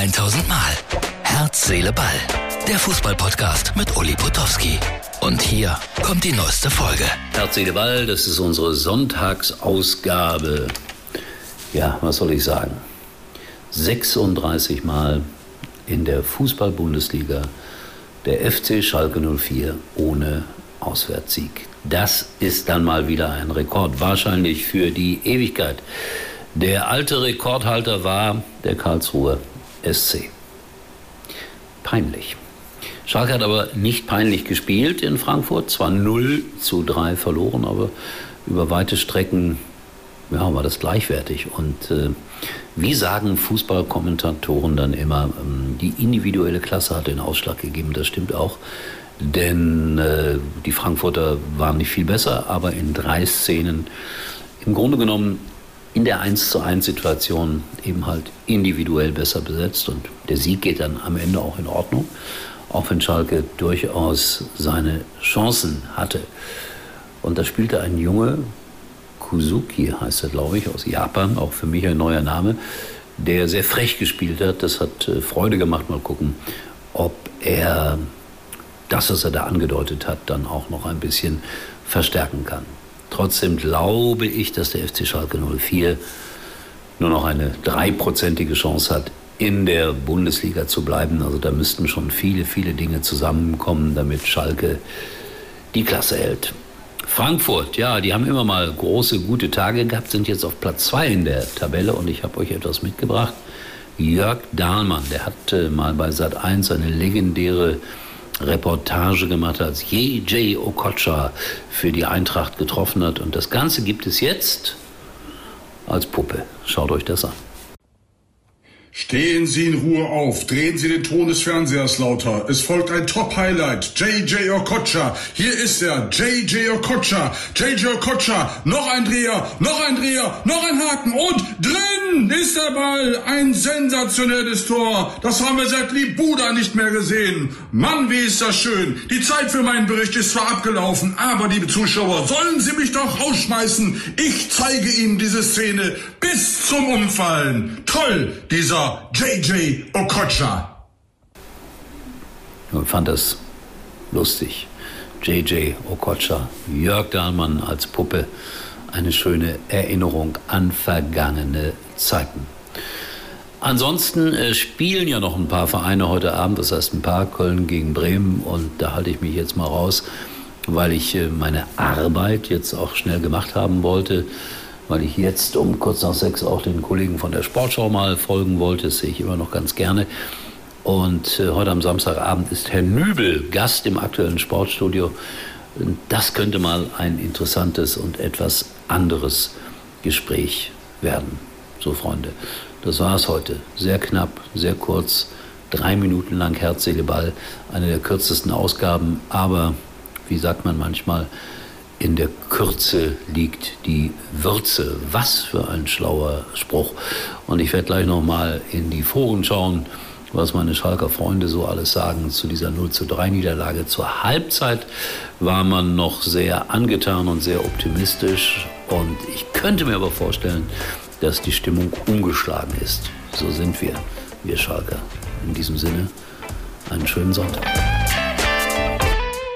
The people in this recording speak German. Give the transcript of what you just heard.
1000 Mal. Herz, Seele, Ball. Der Fußballpodcast mit Uli Potowski. Und hier kommt die neueste Folge. Herz, Seele, Ball, das ist unsere Sonntagsausgabe. Ja, was soll ich sagen? 36 Mal in der Fußball-Bundesliga der FC Schalke 04 ohne Auswärtssieg. Das ist dann mal wieder ein Rekord, wahrscheinlich für die Ewigkeit. Der alte Rekordhalter war der Karlsruher SC. Peinlich. Schalke hat aber nicht peinlich gespielt in Frankfurt, zwar 0 zu 3 verloren, aber über weite Strecken ja, war das gleichwertig. Und äh, wie sagen Fußballkommentatoren dann immer, ähm, die individuelle Klasse hat den Ausschlag gegeben, das stimmt auch. Denn äh, die Frankfurter waren nicht viel besser, aber in drei Szenen im Grunde genommen in der 1 zu 1 Situation eben halt individuell besser besetzt und der Sieg geht dann am Ende auch in Ordnung, auch wenn Schalke durchaus seine Chancen hatte. Und da spielte ein Junge, Kuzuki heißt er glaube ich, aus Japan, auch für mich ein neuer Name, der sehr frech gespielt hat. Das hat äh, Freude gemacht, mal gucken, ob er das, was er da angedeutet hat, dann auch noch ein bisschen verstärken kann. Trotzdem glaube ich, dass der FC Schalke 04 nur noch eine dreiprozentige Chance hat, in der Bundesliga zu bleiben. Also da müssten schon viele, viele Dinge zusammenkommen, damit Schalke die Klasse hält. Frankfurt, ja, die haben immer mal große, gute Tage gehabt, sind jetzt auf Platz 2 in der Tabelle und ich habe euch etwas mitgebracht. Jörg Dahlmann, der hat äh, mal bei Sat 1 eine legendäre Reportage gemacht, als J.J. Okocha für die Eintracht getroffen hat. Und das Ganze gibt es jetzt als Puppe. Schaut euch das an. Stehen Sie in Ruhe auf, drehen Sie den Ton des Fernsehers lauter. Es folgt ein Top-Highlight. JJ Okocha. Hier ist er. JJ Okocha. JJ Okocha. Noch ein Dreher, noch ein Dreher, noch ein Haken und drin ist der Ball. Ein sensationelles Tor. Das haben wir seit Libuda nicht mehr gesehen. Mann, wie ist das schön. Die Zeit für meinen Bericht ist zwar abgelaufen, aber liebe Zuschauer, sollen Sie mich doch rausschmeißen. Ich zeige Ihnen diese Szene bis zum Umfallen. Toll, dieser JJ Okocha. Ich fand das lustig. JJ Okocha, Jörg Dahlmann als Puppe, eine schöne Erinnerung an vergangene Zeiten. Ansonsten äh, spielen ja noch ein paar Vereine heute Abend, das heißt ein paar Köln gegen Bremen und da halte ich mich jetzt mal raus, weil ich äh, meine Arbeit jetzt auch schnell gemacht haben wollte weil ich jetzt um kurz nach sechs auch den Kollegen von der Sportschau mal folgen wollte. Das sehe ich immer noch ganz gerne. Und äh, heute am Samstagabend ist Herr Nübel Gast im aktuellen Sportstudio. Das könnte mal ein interessantes und etwas anderes Gespräch werden. So, Freunde, das war es heute. Sehr knapp, sehr kurz, drei Minuten lang Herz, Seele, Ball. Eine der kürzesten Ausgaben, aber wie sagt man manchmal, in der Kürze liegt die Würze. Was für ein schlauer Spruch. Und ich werde gleich nochmal in die Foren schauen, was meine Schalker Freunde so alles sagen zu dieser 0 zu 3 Niederlage. Zur Halbzeit war man noch sehr angetan und sehr optimistisch. Und ich könnte mir aber vorstellen, dass die Stimmung umgeschlagen ist. So sind wir, wir Schalker. In diesem Sinne, einen schönen Sonntag.